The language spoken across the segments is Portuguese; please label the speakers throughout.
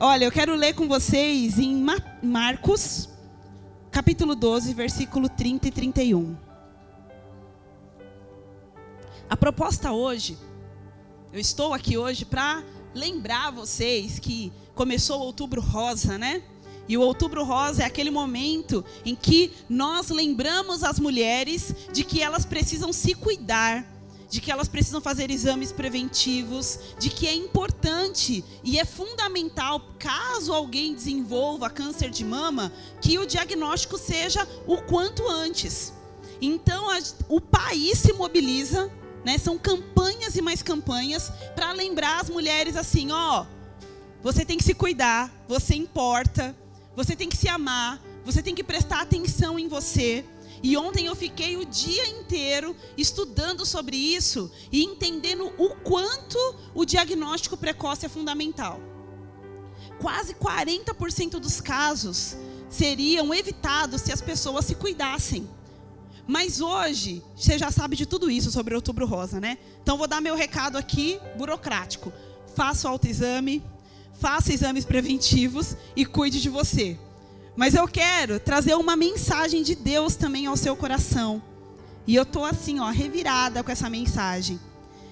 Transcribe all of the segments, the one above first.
Speaker 1: Olha, eu quero ler com vocês em Marcos, capítulo 12, versículo 30 e 31. A proposta hoje, eu estou aqui hoje para lembrar vocês que começou o Outubro Rosa, né? E o Outubro Rosa é aquele momento em que nós lembramos as mulheres de que elas precisam se cuidar, de que elas precisam fazer exames preventivos, de que é importante e é fundamental, caso alguém desenvolva câncer de mama, que o diagnóstico seja o quanto antes. Então, a, o país se mobiliza né? São campanhas e mais campanhas para lembrar as mulheres assim, ó, você tem que se cuidar, você importa, você tem que se amar, você tem que prestar atenção em você. E ontem eu fiquei o dia inteiro estudando sobre isso e entendendo o quanto o diagnóstico precoce é fundamental. Quase 40% dos casos seriam evitados se as pessoas se cuidassem. Mas hoje, você já sabe de tudo isso sobre Outubro Rosa, né? Então vou dar meu recado aqui, burocrático. Faça o autoexame, faça exames preventivos e cuide de você. Mas eu quero trazer uma mensagem de Deus também ao seu coração. E eu tô assim, ó, revirada com essa mensagem.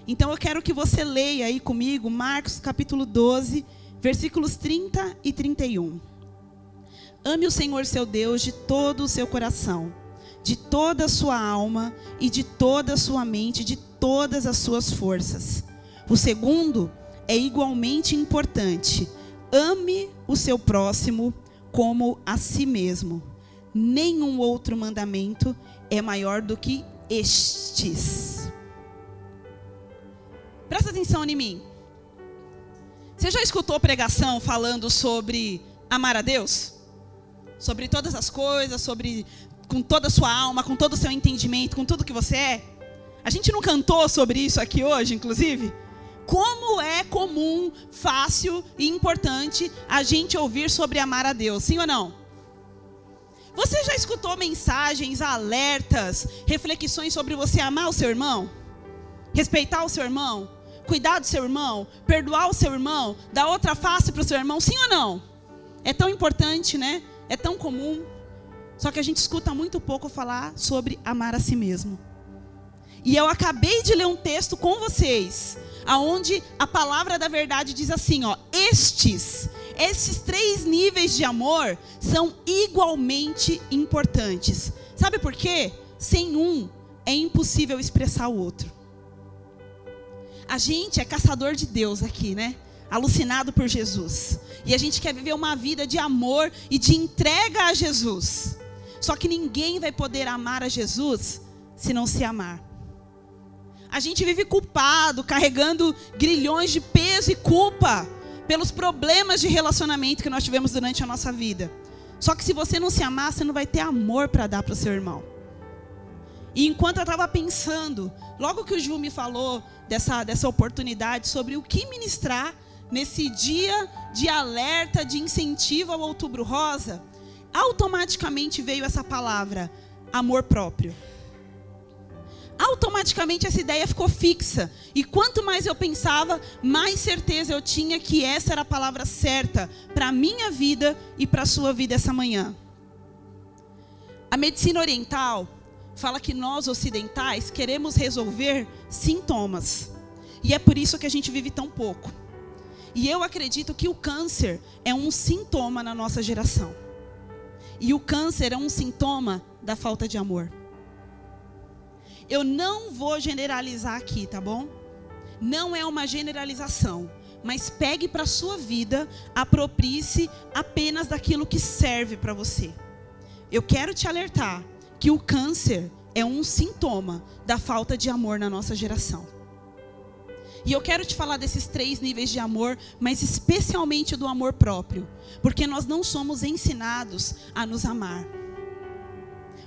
Speaker 1: Então eu quero que você leia aí comigo Marcos capítulo 12, versículos 30 e 31. Ame o Senhor seu Deus de todo o seu coração de toda a sua alma e de toda a sua mente, de todas as suas forças. O segundo é igualmente importante. Ame o seu próximo como a si mesmo. Nenhum outro mandamento é maior do que estes. Presta atenção em mim. Você já escutou pregação falando sobre amar a Deus? Sobre todas as coisas, sobre com toda a sua alma, com todo o seu entendimento, com tudo que você é? A gente não cantou sobre isso aqui hoje, inclusive? Como é comum, fácil e importante a gente ouvir sobre amar a Deus, sim ou não? Você já escutou mensagens, alertas, reflexões sobre você amar o seu irmão? Respeitar o seu irmão? Cuidar do seu irmão? Perdoar o seu irmão? Dar outra face para o seu irmão? Sim ou não? É tão importante, né? É tão comum. Só que a gente escuta muito pouco falar sobre amar a si mesmo. E eu acabei de ler um texto com vocês, aonde a palavra da verdade diz assim, ó: "Estes, esses três níveis de amor são igualmente importantes". Sabe por quê? Sem um é impossível expressar o outro. A gente é caçador de Deus aqui, né? Alucinado por Jesus. E a gente quer viver uma vida de amor e de entrega a Jesus. Só que ninguém vai poder amar a Jesus se não se amar. A gente vive culpado, carregando grilhões de peso e culpa pelos problemas de relacionamento que nós tivemos durante a nossa vida. Só que se você não se amar, você não vai ter amor para dar para o seu irmão. E enquanto eu estava pensando, logo que o Ju me falou dessa, dessa oportunidade sobre o que ministrar nesse dia de alerta, de incentivo ao Outubro Rosa, automaticamente veio essa palavra, amor próprio. Automaticamente essa ideia ficou fixa. E quanto mais eu pensava, mais certeza eu tinha que essa era a palavra certa para a minha vida e para a sua vida essa manhã. A medicina oriental fala que nós ocidentais queremos resolver sintomas. E é por isso que a gente vive tão pouco. E eu acredito que o câncer é um sintoma na nossa geração. E o câncer é um sintoma da falta de amor. Eu não vou generalizar aqui, tá bom? Não é uma generalização, mas pegue para sua vida, aproprie-se apenas daquilo que serve para você. Eu quero te alertar que o câncer é um sintoma da falta de amor na nossa geração. E eu quero te falar desses três níveis de amor, mas especialmente do amor próprio, porque nós não somos ensinados a nos amar.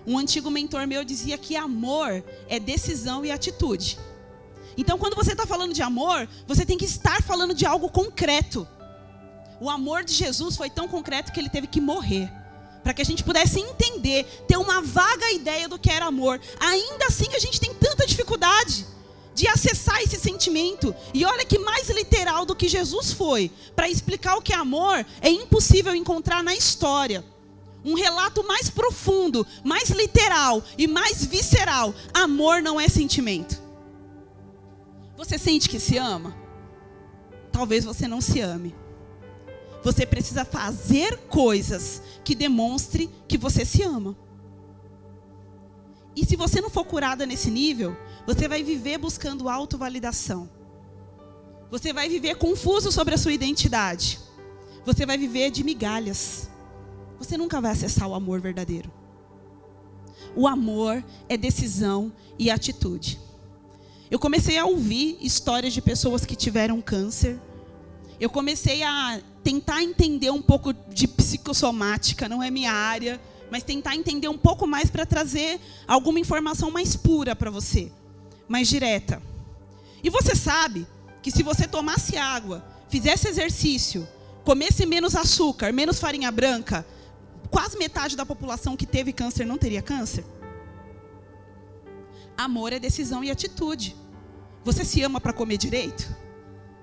Speaker 1: Um antigo mentor meu dizia que amor é decisão e atitude. Então, quando você está falando de amor, você tem que estar falando de algo concreto. O amor de Jesus foi tão concreto que ele teve que morrer. Para que a gente pudesse entender, ter uma vaga ideia do que era amor. Ainda assim, a gente tem tanta dificuldade de acessar esse sentimento. E olha que mais literal do que Jesus foi para explicar o que é amor, é impossível encontrar na história. Um relato mais profundo, mais literal e mais visceral. Amor não é sentimento. Você sente que se ama? Talvez você não se ame. Você precisa fazer coisas que demonstre que você se ama. E se você não for curada nesse nível, você vai viver buscando autovalidação. Você vai viver confuso sobre a sua identidade. Você vai viver de migalhas. Você nunca vai acessar o amor verdadeiro. O amor é decisão e atitude. Eu comecei a ouvir histórias de pessoas que tiveram câncer. Eu comecei a tentar entender um pouco de psicossomática, não é minha área mas tentar entender um pouco mais para trazer alguma informação mais pura para você, mais direta. E você sabe que se você tomasse água, fizesse exercício, comesse menos açúcar, menos farinha branca, quase metade da população que teve câncer não teria câncer? Amor é decisão e atitude. Você se ama para comer direito?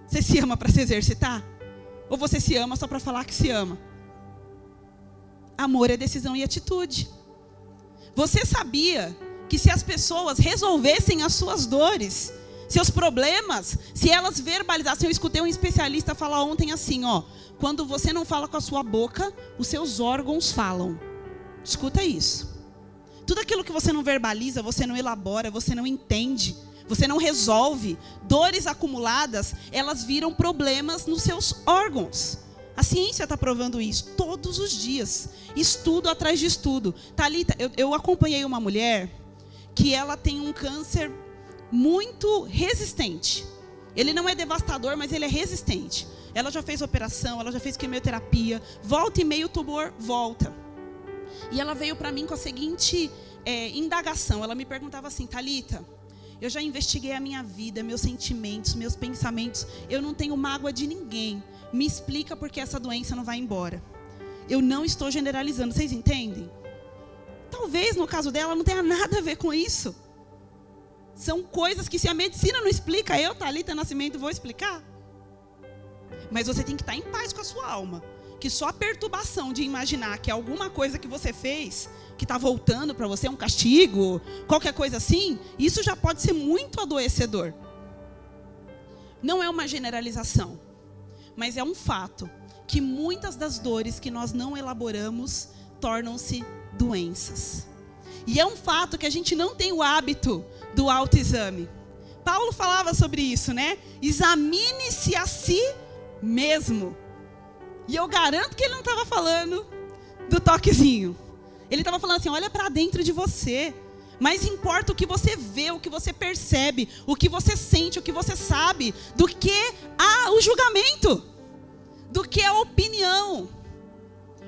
Speaker 1: Você se ama para se exercitar? Ou você se ama só para falar que se ama? Amor é decisão e atitude. Você sabia que se as pessoas resolvessem as suas dores, seus problemas, se elas verbalizassem, eu escutei um especialista falar ontem assim, ó, quando você não fala com a sua boca, os seus órgãos falam. Escuta isso. Tudo aquilo que você não verbaliza, você não elabora, você não entende, você não resolve, dores acumuladas, elas viram problemas nos seus órgãos. A ciência está provando isso todos os dias. Estudo atrás de estudo. Talita, eu, eu acompanhei uma mulher que ela tem um câncer muito resistente. Ele não é devastador, mas ele é resistente. Ela já fez operação, ela já fez quimioterapia. Volta e meio o tumor volta. E ela veio para mim com a seguinte é, indagação. Ela me perguntava assim, Talita, eu já investiguei a minha vida, meus sentimentos, meus pensamentos. Eu não tenho mágoa de ninguém me explica por que essa doença não vai embora. Eu não estou generalizando, vocês entendem? Talvez no caso dela não tenha nada a ver com isso. São coisas que se a medicina não explica, eu, Thalita Nascimento, vou explicar. Mas você tem que estar em paz com a sua alma. Que só a perturbação de imaginar que alguma coisa que você fez, que está voltando para você, um castigo, qualquer coisa assim, isso já pode ser muito adoecedor. Não é uma generalização mas é um fato que muitas das dores que nós não elaboramos tornam-se doenças. E é um fato que a gente não tem o hábito do autoexame. Paulo falava sobre isso, né? Examine-se a si mesmo. E eu garanto que ele não estava falando do toquezinho. Ele estava falando assim: olha para dentro de você. Mais importa o que você vê, o que você percebe, o que você sente, o que você sabe, do que a, o julgamento, do que a opinião.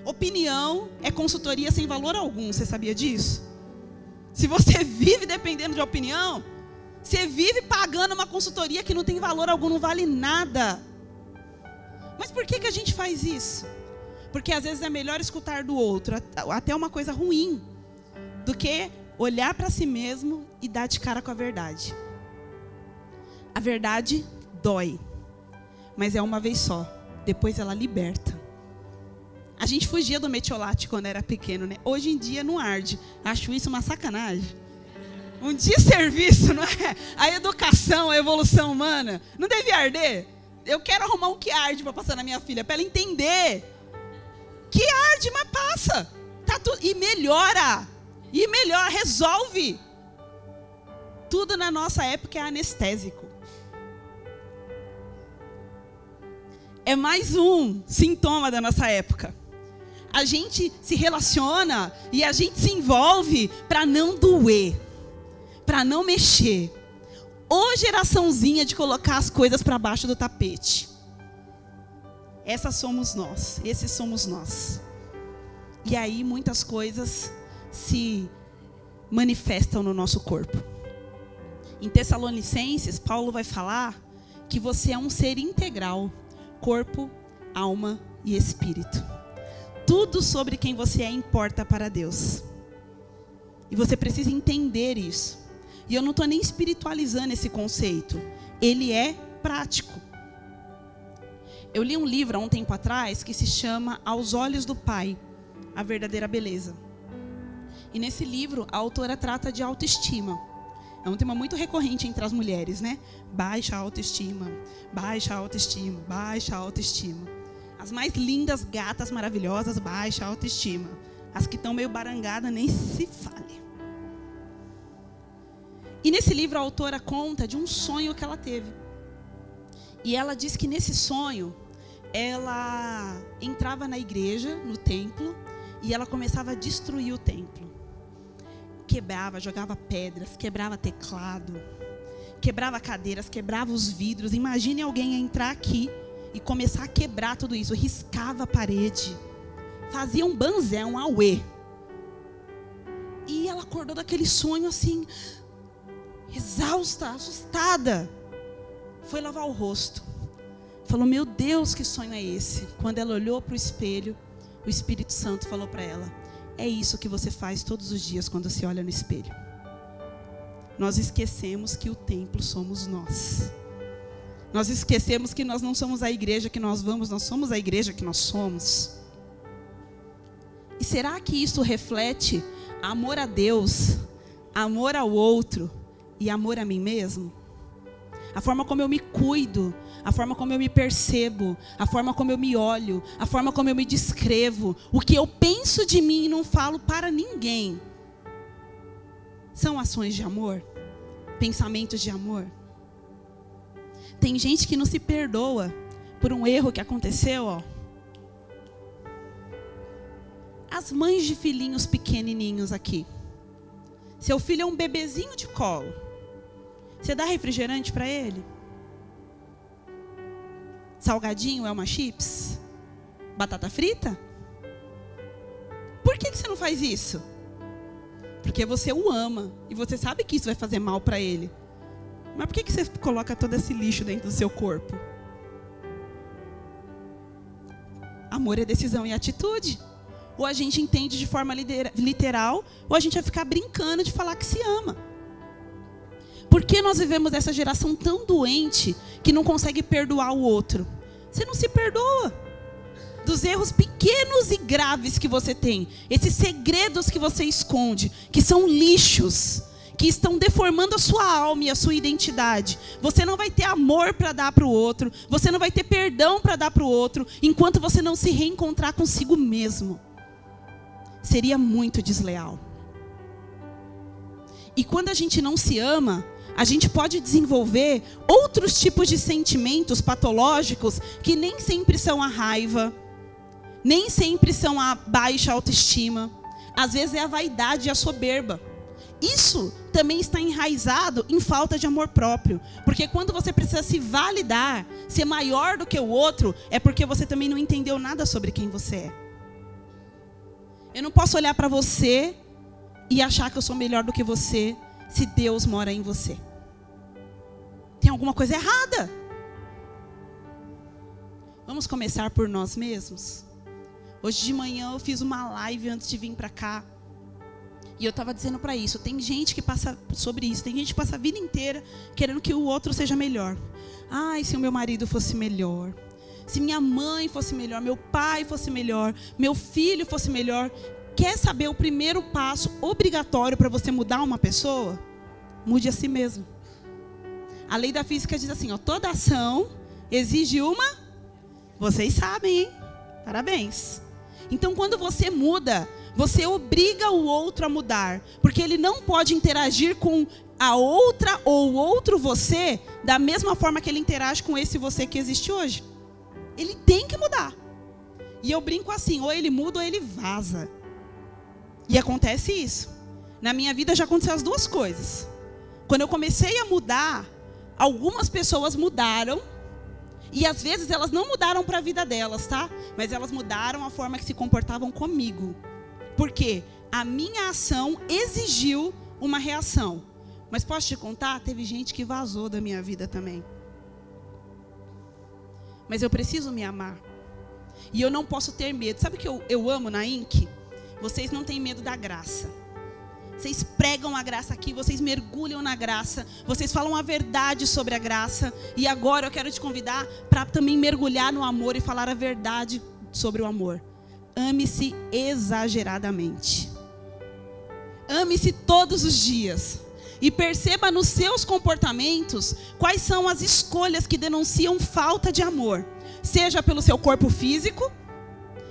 Speaker 1: Opinião é consultoria sem valor algum, você sabia disso? Se você vive dependendo de opinião, você vive pagando uma consultoria que não tem valor algum, não vale nada. Mas por que, que a gente faz isso? Porque às vezes é melhor escutar do outro, até uma coisa ruim, do que olhar para si mesmo e dar de cara com a verdade. A verdade dói, mas é uma vez só. Depois ela liberta. A gente fugia do metiolate quando era pequeno, né? Hoje em dia não arde. Acho isso uma sacanagem. Um desserviço, não é? A educação, a evolução humana. Não deve arder. Eu quero arrumar um que arde para passar na minha filha, para ela entender. Que arde, mas passa. Tá tudo e melhora. E melhor, resolve. Tudo na nossa época é anestésico. É mais um sintoma da nossa época. A gente se relaciona e a gente se envolve para não doer, para não mexer. Ô geraçãozinha de colocar as coisas para baixo do tapete. Essas somos nós, esses somos nós. E aí muitas coisas se manifestam no nosso corpo. Em Tessalonicenses, Paulo vai falar que você é um ser integral, corpo, alma e espírito. Tudo sobre quem você é importa para Deus. E você precisa entender isso. E eu não estou nem espiritualizando esse conceito. Ele é prático. Eu li um livro há um tempo atrás que se chama Aos Olhos do Pai A Verdadeira Beleza. E nesse livro, a autora trata de autoestima. É um tema muito recorrente entre as mulheres, né? Baixa autoestima, baixa autoestima, baixa autoestima. As mais lindas, gatas, maravilhosas, baixa autoestima. As que estão meio barangadas, nem se fale. E nesse livro a autora conta de um sonho que ela teve. E ela diz que nesse sonho ela entrava na igreja, no templo, e ela começava a destruir o templo. Quebrava, jogava pedras, quebrava teclado, quebrava cadeiras, quebrava os vidros. Imagine alguém entrar aqui e começar a quebrar tudo isso, riscava a parede, fazia um banzé, um auê. E ela acordou daquele sonho assim, exausta, assustada. Foi lavar o rosto. Falou: Meu Deus, que sonho é esse? Quando ela olhou para o espelho, o Espírito Santo falou para ela: É isso que você faz todos os dias quando se olha no espelho. Nós esquecemos que o templo somos nós. Nós esquecemos que nós não somos a igreja que nós vamos, nós somos a igreja que nós somos. E será que isso reflete amor a Deus, amor ao outro e amor a mim mesmo? A forma como eu me cuido, a forma como eu me percebo, a forma como eu me olho, a forma como eu me descrevo, o que eu penso de mim e não falo para ninguém. São ações de amor? Pensamentos de amor? Tem gente que não se perdoa por um erro que aconteceu, ó. As mães de filhinhos pequenininhos aqui. Seu filho é um bebezinho de colo. Você dá refrigerante para ele? Salgadinho é uma chips? Batata frita? Por que, que você não faz isso? Porque você o ama e você sabe que isso vai fazer mal para ele. Mas por que, que você coloca todo esse lixo dentro do seu corpo? Amor é decisão e atitude. Ou a gente entende de forma literal, ou a gente vai ficar brincando de falar que se ama. Por que nós vivemos essa geração tão doente que não consegue perdoar o outro? Você não se perdoa dos erros pequenos e graves que você tem, esses segredos que você esconde, que são lixos que estão deformando a sua alma e a sua identidade. Você não vai ter amor para dar para o outro, você não vai ter perdão para dar para o outro, enquanto você não se reencontrar consigo mesmo. Seria muito desleal. E quando a gente não se ama, a gente pode desenvolver outros tipos de sentimentos patológicos que nem sempre são a raiva, nem sempre são a baixa autoestima. Às vezes é a vaidade e a soberba. Isso também está enraizado em falta de amor próprio. Porque quando você precisa se validar, ser maior do que o outro, é porque você também não entendeu nada sobre quem você é. Eu não posso olhar para você e achar que eu sou melhor do que você se Deus mora em você. Tem alguma coisa errada. Vamos começar por nós mesmos? Hoje de manhã eu fiz uma live antes de vir para cá. E eu estava dizendo para isso, tem gente que passa sobre isso, tem gente que passa a vida inteira querendo que o outro seja melhor. Ai, se o meu marido fosse melhor. Se minha mãe fosse melhor, meu pai fosse melhor, meu filho fosse melhor. Quer saber o primeiro passo obrigatório para você mudar uma pessoa? Mude a si mesmo. A lei da física diz assim, ó, toda ação exige uma Vocês sabem, hein? Parabéns. Então quando você muda, você obriga o outro a mudar, porque ele não pode interagir com a outra ou outro você da mesma forma que ele interage com esse você que existe hoje. Ele tem que mudar. E eu brinco assim, ou ele muda ou ele vaza. E acontece isso. Na minha vida já aconteceu as duas coisas. Quando eu comecei a mudar, algumas pessoas mudaram e às vezes elas não mudaram para a vida delas, tá? Mas elas mudaram a forma que se comportavam comigo. Porque a minha ação exigiu uma reação. Mas posso te contar? Teve gente que vazou da minha vida também. Mas eu preciso me amar. E eu não posso ter medo. Sabe o que eu, eu amo na INC? Vocês não têm medo da graça. Vocês pregam a graça aqui, vocês mergulham na graça, vocês falam a verdade sobre a graça. E agora eu quero te convidar para também mergulhar no amor e falar a verdade sobre o amor. Ame-se exageradamente. Ame-se todos os dias. E perceba nos seus comportamentos quais são as escolhas que denunciam falta de amor, seja pelo seu corpo físico,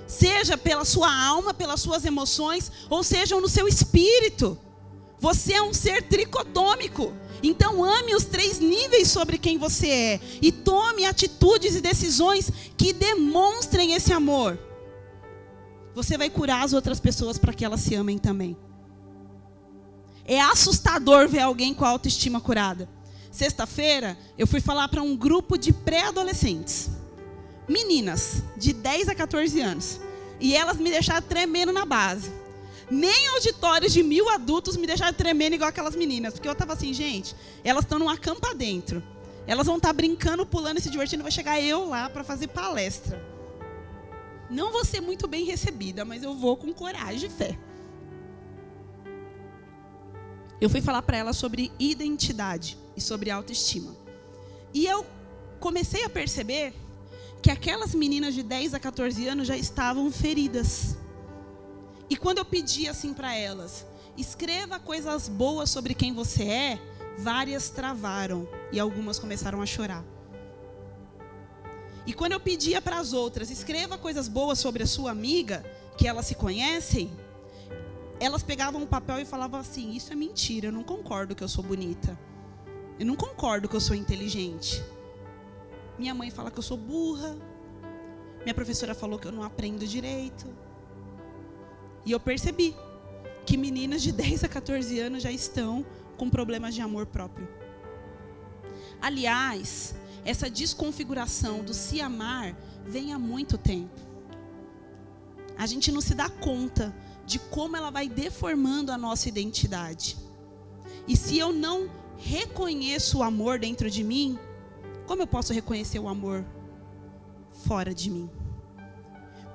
Speaker 1: seja pela sua alma, pelas suas emoções, ou seja no seu espírito. Você é um ser tricotômico. Então ame os três níveis sobre quem você é e tome atitudes e decisões que demonstrem esse amor. Você vai curar as outras pessoas para que elas se amem também. É assustador ver alguém com a autoestima curada. Sexta-feira, eu fui falar para um grupo de pré-adolescentes meninas de 10 a 14 anos. E elas me deixaram tremendo na base. Nem auditórios de mil adultos me deixaram tremendo igual aquelas meninas. Porque eu estava assim, gente, elas estão numa campa dentro. Elas vão estar tá brincando, pulando e se divertindo. Vai chegar eu lá para fazer palestra. Não vou ser muito bem recebida, mas eu vou com coragem e fé. Eu fui falar para elas sobre identidade e sobre autoestima. E eu comecei a perceber que aquelas meninas de 10 a 14 anos já estavam feridas. E quando eu pedi assim para elas, escreva coisas boas sobre quem você é, várias travaram e algumas começaram a chorar. E quando eu pedia para as outras, escreva coisas boas sobre a sua amiga, que elas se conhecem, elas pegavam o papel e falavam assim: Isso é mentira, eu não concordo que eu sou bonita. Eu não concordo que eu sou inteligente. Minha mãe fala que eu sou burra. Minha professora falou que eu não aprendo direito. E eu percebi que meninas de 10 a 14 anos já estão com problemas de amor próprio. Aliás, essa desconfiguração do se amar vem há muito tempo. A gente não se dá conta de como ela vai deformando a nossa identidade. E se eu não reconheço o amor dentro de mim, como eu posso reconhecer o amor fora de mim?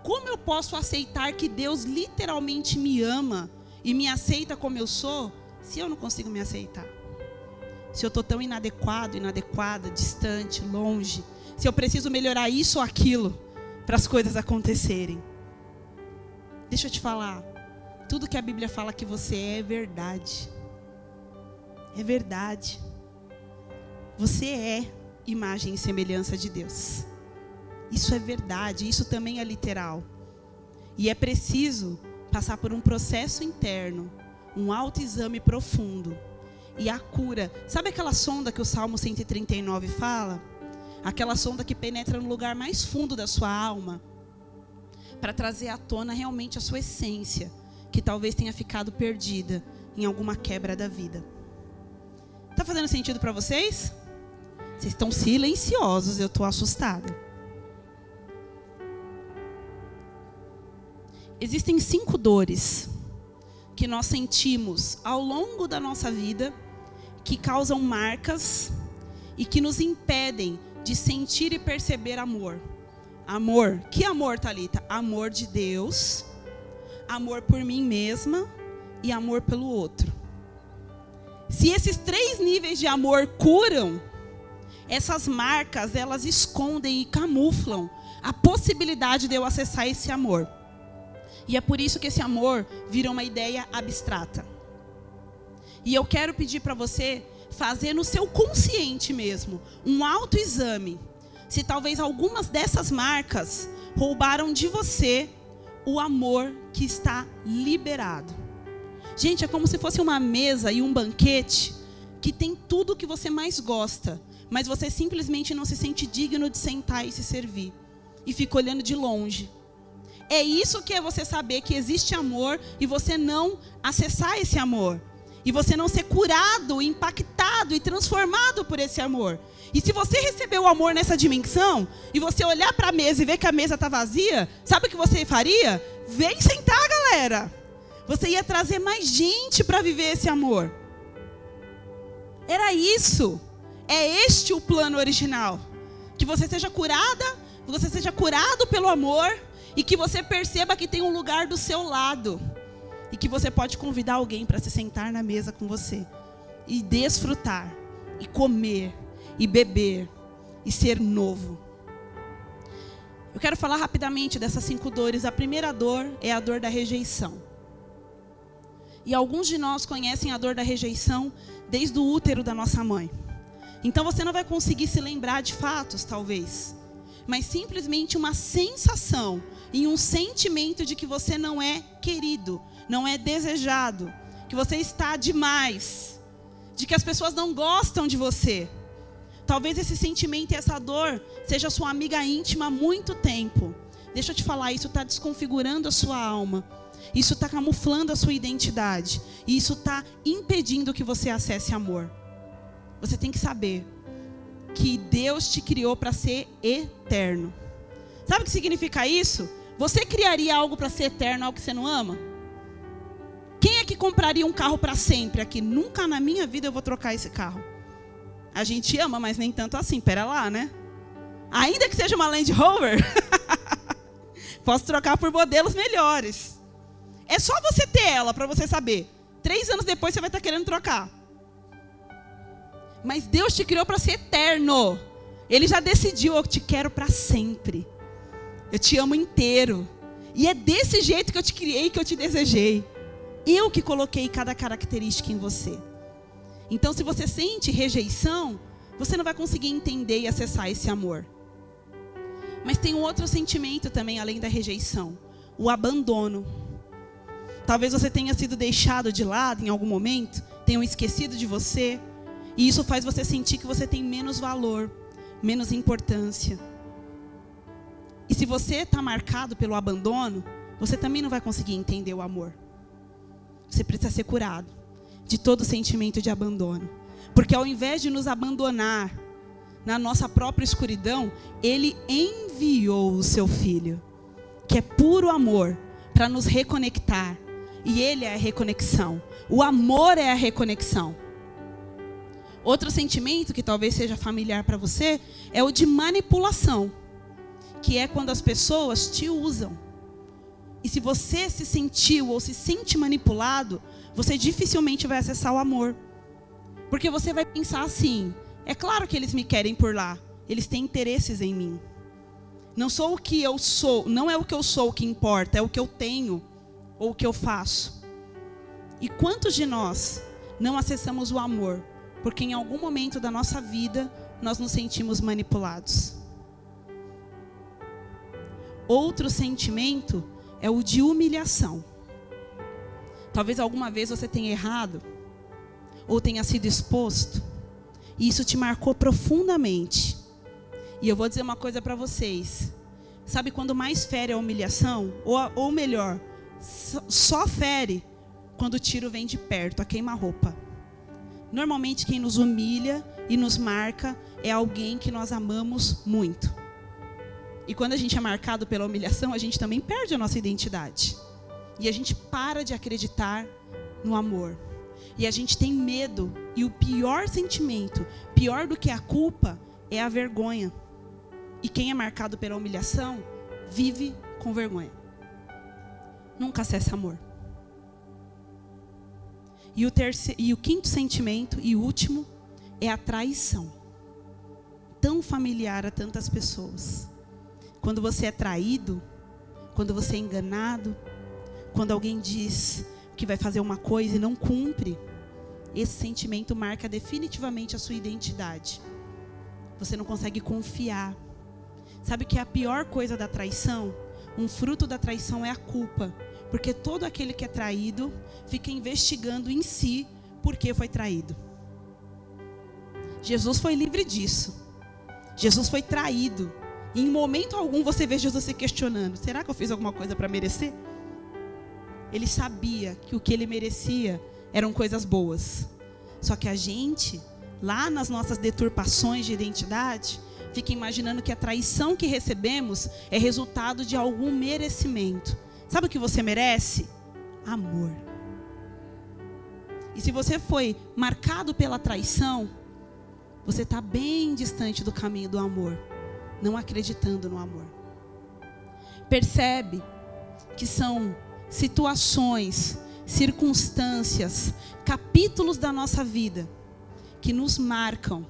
Speaker 1: Como eu posso aceitar que Deus literalmente me ama e me aceita como eu sou, se eu não consigo me aceitar? Se eu estou tão inadequado, inadequada, distante, longe, se eu preciso melhorar isso ou aquilo para as coisas acontecerem. Deixa eu te falar, tudo que a Bíblia fala que você é é verdade. É verdade. Você é imagem e semelhança de Deus. Isso é verdade, isso também é literal. E é preciso passar por um processo interno, um autoexame profundo e a cura. Sabe aquela sonda que o Salmo 139 fala? Aquela sonda que penetra no lugar mais fundo da sua alma para trazer à tona realmente a sua essência, que talvez tenha ficado perdida em alguma quebra da vida. Tá fazendo sentido para vocês? Vocês estão silenciosos, eu estou assustada. Existem cinco dores que nós sentimos ao longo da nossa vida que causam marcas e que nos impedem de sentir e perceber amor. Amor, que amor, Talita? Amor de Deus, amor por mim mesma e amor pelo outro. Se esses três níveis de amor curam, essas marcas, elas escondem e camuflam a possibilidade de eu acessar esse amor. E é por isso que esse amor vira uma ideia abstrata. E eu quero pedir para você fazer no seu consciente mesmo um autoexame. Se talvez algumas dessas marcas roubaram de você o amor que está liberado. Gente, é como se fosse uma mesa e um banquete que tem tudo o que você mais gosta, mas você simplesmente não se sente digno de sentar e se servir e fica olhando de longe. É isso que é você saber que existe amor e você não acessar esse amor. E você não ser curado, impactado e transformado por esse amor. E se você receber o amor nessa dimensão, e você olhar para a mesa e ver que a mesa está vazia, sabe o que você faria? Vem sentar, galera. Você ia trazer mais gente para viver esse amor. Era isso. É este o plano original. Que você seja curada, que você seja curado pelo amor e que você perceba que tem um lugar do seu lado. e que você pode convidar alguém para se sentar na mesa com você e desfrutar, e comer, e beber, e ser novo. Eu quero falar rapidamente dessas cinco dores. A primeira dor é a dor da rejeição. E alguns de nós conhecem a dor da rejeição desde o útero da nossa mãe. Então você não vai conseguir se lembrar de fatos, talvez, mas simplesmente uma sensação e um sentimento de que você não é querido, não é desejado, que você está demais, de que as pessoas não gostam de você. Talvez esse sentimento e essa dor seja sua amiga íntima há muito tempo. Deixa eu te falar, isso está desconfigurando a sua alma. Isso está camuflando a sua identidade. E isso está impedindo que você acesse amor. Você tem que saber que Deus te criou para ser eterno. Sabe o que significa isso? Você criaria algo para ser eterno, algo que você não ama? Quem é que compraria um carro para sempre aqui? Nunca na minha vida eu vou trocar esse carro. A gente ama, mas nem tanto assim. Pera lá, né? Ainda que seja uma Land Rover, posso trocar por modelos melhores. É só você ter ela para você saber. Três anos depois você vai estar tá querendo trocar. Mas Deus te criou para ser eterno. Ele já decidiu, eu te quero para sempre. Eu te amo inteiro. E é desse jeito que eu te criei, que eu te desejei. Eu que coloquei cada característica em você. Então, se você sente rejeição, você não vai conseguir entender e acessar esse amor. Mas tem um outro sentimento também, além da rejeição: o abandono. Talvez você tenha sido deixado de lado em algum momento, tenham esquecido de você, e isso faz você sentir que você tem menos valor, menos importância. E se você está marcado pelo abandono, você também não vai conseguir entender o amor. Você precisa ser curado de todo sentimento de abandono. Porque ao invés de nos abandonar na nossa própria escuridão, Ele enviou o seu Filho, que é puro amor, para nos reconectar. E Ele é a reconexão. O amor é a reconexão. Outro sentimento que talvez seja familiar para você é o de manipulação, que é quando as pessoas te usam. E se você se sentiu ou se sente manipulado, você dificilmente vai acessar o amor. Porque você vai pensar assim: é claro que eles me querem por lá, eles têm interesses em mim. Não sou o que eu sou, não é o que eu sou que importa, é o que eu tenho ou o que eu faço. E quantos de nós não acessamos o amor porque em algum momento da nossa vida nós nos sentimos manipulados? Outro sentimento é o de humilhação. Talvez alguma vez você tenha errado, ou tenha sido exposto, e isso te marcou profundamente. E eu vou dizer uma coisa para vocês: sabe quando mais fere a humilhação? Ou, ou melhor, só fere quando o tiro vem de perto, a queima-roupa. Normalmente quem nos humilha e nos marca é alguém que nós amamos muito. E quando a gente é marcado pela humilhação, a gente também perde a nossa identidade. E a gente para de acreditar no amor. E a gente tem medo. E o pior sentimento, pior do que a culpa, é a vergonha. E quem é marcado pela humilhação, vive com vergonha. Nunca acessa amor. E o, terceiro, e o quinto sentimento, e último, é a traição. Tão familiar a tantas pessoas. Quando você é traído, quando você é enganado, quando alguém diz que vai fazer uma coisa e não cumpre, esse sentimento marca definitivamente a sua identidade. Você não consegue confiar. Sabe que é a pior coisa da traição? Um fruto da traição é a culpa. Porque todo aquele que é traído fica investigando em si por que foi traído. Jesus foi livre disso. Jesus foi traído. E em momento algum você vê Jesus se questionando: será que eu fiz alguma coisa para merecer? Ele sabia que o que ele merecia eram coisas boas. Só que a gente, lá nas nossas deturpações de identidade, fica imaginando que a traição que recebemos é resultado de algum merecimento. Sabe o que você merece? Amor. E se você foi marcado pela traição, você está bem distante do caminho do amor, não acreditando no amor. Percebe que são situações, circunstâncias, capítulos da nossa vida que nos marcam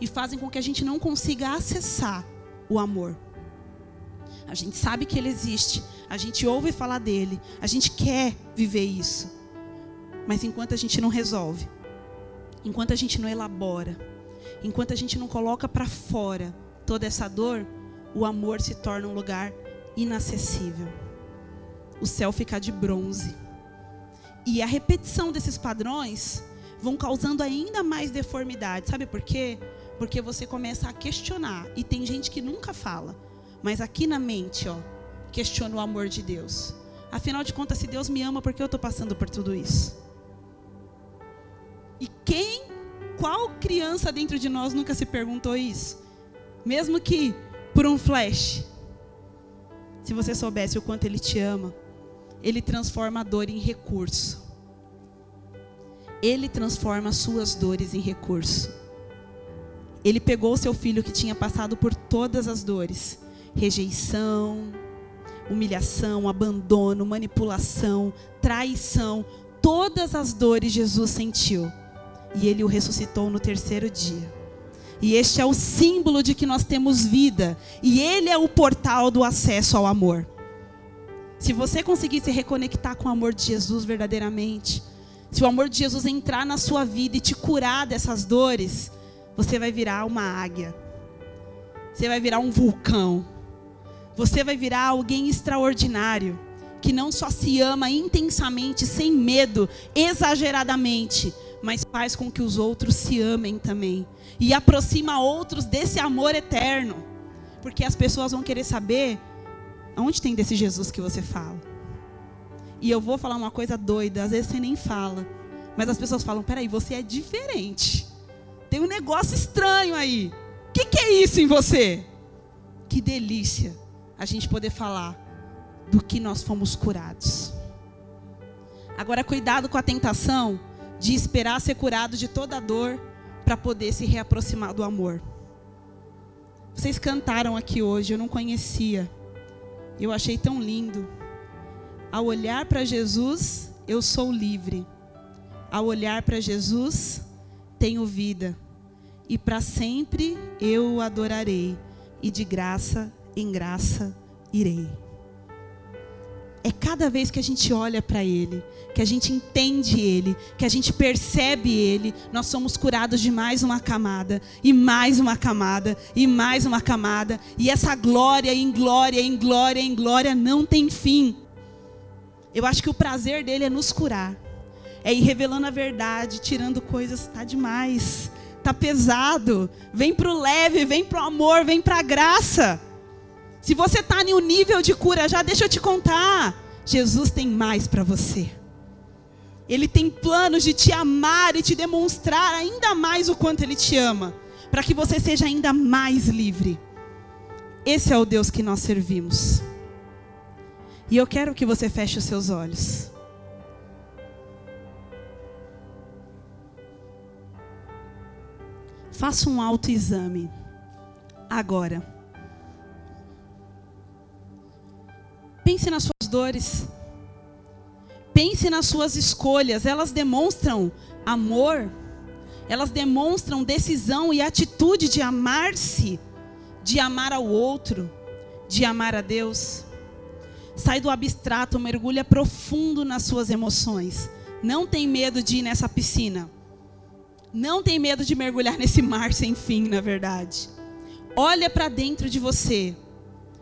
Speaker 1: e fazem com que a gente não consiga acessar o amor. A gente sabe que ele existe, a gente ouve falar dele, a gente quer viver isso. Mas enquanto a gente não resolve, enquanto a gente não elabora, enquanto a gente não coloca para fora toda essa dor, o amor se torna um lugar inacessível. O céu fica de bronze. E a repetição desses padrões vão causando ainda mais deformidade. Sabe por quê? Porque você começa a questionar. E tem gente que nunca fala. Mas aqui na mente, ó, questiona o amor de Deus. Afinal de contas, se Deus me ama, por que eu estou passando por tudo isso? E quem, qual criança dentro de nós nunca se perguntou isso? Mesmo que por um flash. Se você soubesse o quanto Ele te ama, Ele transforma a dor em recurso. Ele transforma as suas dores em recurso. Ele pegou o seu filho que tinha passado por todas as dores rejeição, humilhação, abandono, manipulação, traição, todas as dores Jesus sentiu. E ele o ressuscitou no terceiro dia. E este é o símbolo de que nós temos vida. E ele é o portal do acesso ao amor. Se você conseguir se reconectar com o amor de Jesus verdadeiramente, se o amor de Jesus entrar na sua vida e te curar dessas dores, você vai virar uma águia. Você vai virar um vulcão. Você vai virar alguém extraordinário, que não só se ama intensamente, sem medo, exageradamente, mas faz com que os outros se amem também e aproxima outros desse amor eterno. Porque as pessoas vão querer saber aonde tem desse Jesus que você fala. E eu vou falar uma coisa doida, às vezes você nem fala, mas as pessoas falam: peraí, você é diferente. Tem um negócio estranho aí. O que, que é isso em você? Que delícia a gente poder falar do que nós fomos curados. Agora, cuidado com a tentação de esperar ser curado de toda a dor para poder se reaproximar do amor. Vocês cantaram aqui hoje, eu não conhecia. Eu achei tão lindo. Ao olhar para Jesus, eu sou livre. Ao olhar para Jesus, tenho vida. E para sempre eu o adorarei. E de graça em graça irei é cada vez que a gente olha para Ele, que a gente entende Ele, que a gente percebe Ele, nós somos curados de mais uma camada, e mais uma camada, e mais uma camada, e essa glória em glória, em glória, em glória não tem fim. Eu acho que o prazer dele é nos curar, é ir revelando a verdade, tirando coisas, tá demais, tá pesado, vem pro leve, vem pro amor, vem pra graça. Se você está em um nível de cura, já deixa eu te contar. Jesus tem mais para você. Ele tem planos de te amar e te demonstrar ainda mais o quanto Ele te ama, para que você seja ainda mais livre. Esse é o Deus que nós servimos. E eu quero que você feche os seus olhos. Faça um autoexame agora. Pense nas suas dores. Pense nas suas escolhas. Elas demonstram amor. Elas demonstram decisão e atitude de amar-se, de amar ao outro, de amar a Deus. Sai do abstrato, mergulha profundo nas suas emoções. Não tem medo de ir nessa piscina. Não tem medo de mergulhar nesse mar sem fim, na verdade. Olha para dentro de você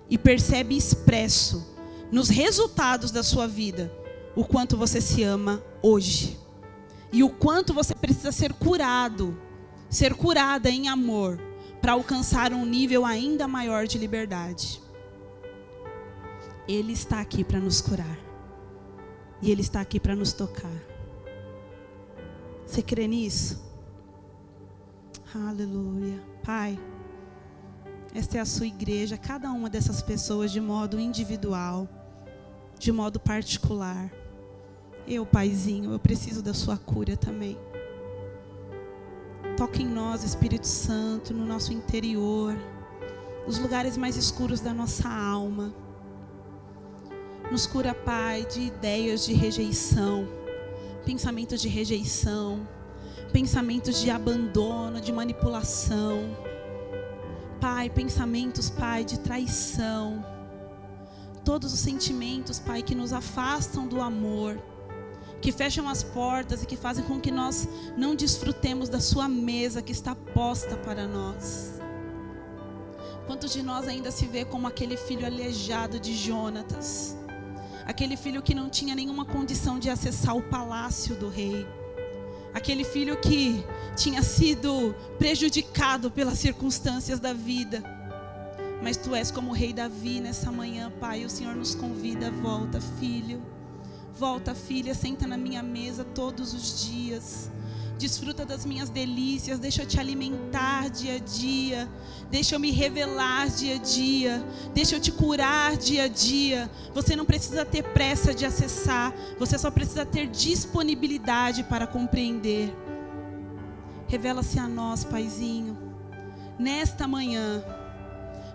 Speaker 1: e percebe expresso nos resultados da sua vida, o quanto você se ama hoje. E o quanto você precisa ser curado, ser curada em amor, para alcançar um nível ainda maior de liberdade. Ele está aqui para nos curar. E Ele está aqui para nos tocar. Você crê nisso? Aleluia. Pai, esta é a sua igreja, cada uma dessas pessoas de modo individual de modo particular. Eu, Paizinho, eu preciso da sua cura também. Toque em nós, Espírito Santo, no nosso interior, nos lugares mais escuros da nossa alma. Nos cura, Pai, de ideias de rejeição, pensamentos de rejeição, pensamentos de abandono, de manipulação. Pai, pensamentos, Pai, de traição. Todos os sentimentos, Pai, que nos afastam do amor, que fecham as portas e que fazem com que nós não desfrutemos da Sua mesa que está posta para nós. Quantos de nós ainda se vê como aquele filho aleijado de Jonatas? Aquele filho que não tinha nenhuma condição de acessar o palácio do rei. Aquele filho que tinha sido prejudicado pelas circunstâncias da vida. Mas tu és como o rei Davi nessa manhã, Pai. O Senhor nos convida, volta, filho. Volta, filha, senta na minha mesa todos os dias desfruta das minhas delícias, deixa eu te alimentar dia a dia, deixa eu me revelar dia a dia, deixa eu te curar dia a dia. Você não precisa ter pressa de acessar, você só precisa ter disponibilidade para compreender. Revela-se a nós, Paizinho, nesta manhã.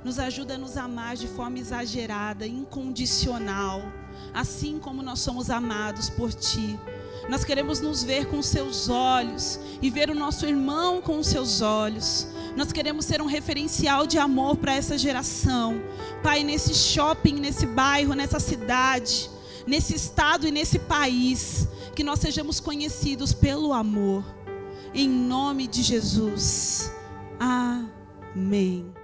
Speaker 1: Nos ajuda a nos amar de forma exagerada, incondicional, assim como nós somos amados por Ti. Nós queremos nos ver com seus olhos e ver o nosso irmão com seus olhos. Nós queremos ser um referencial de amor para essa geração. Pai, nesse shopping, nesse bairro, nessa cidade, nesse estado e nesse país, que nós sejamos conhecidos pelo amor. Em nome de Jesus. Amém.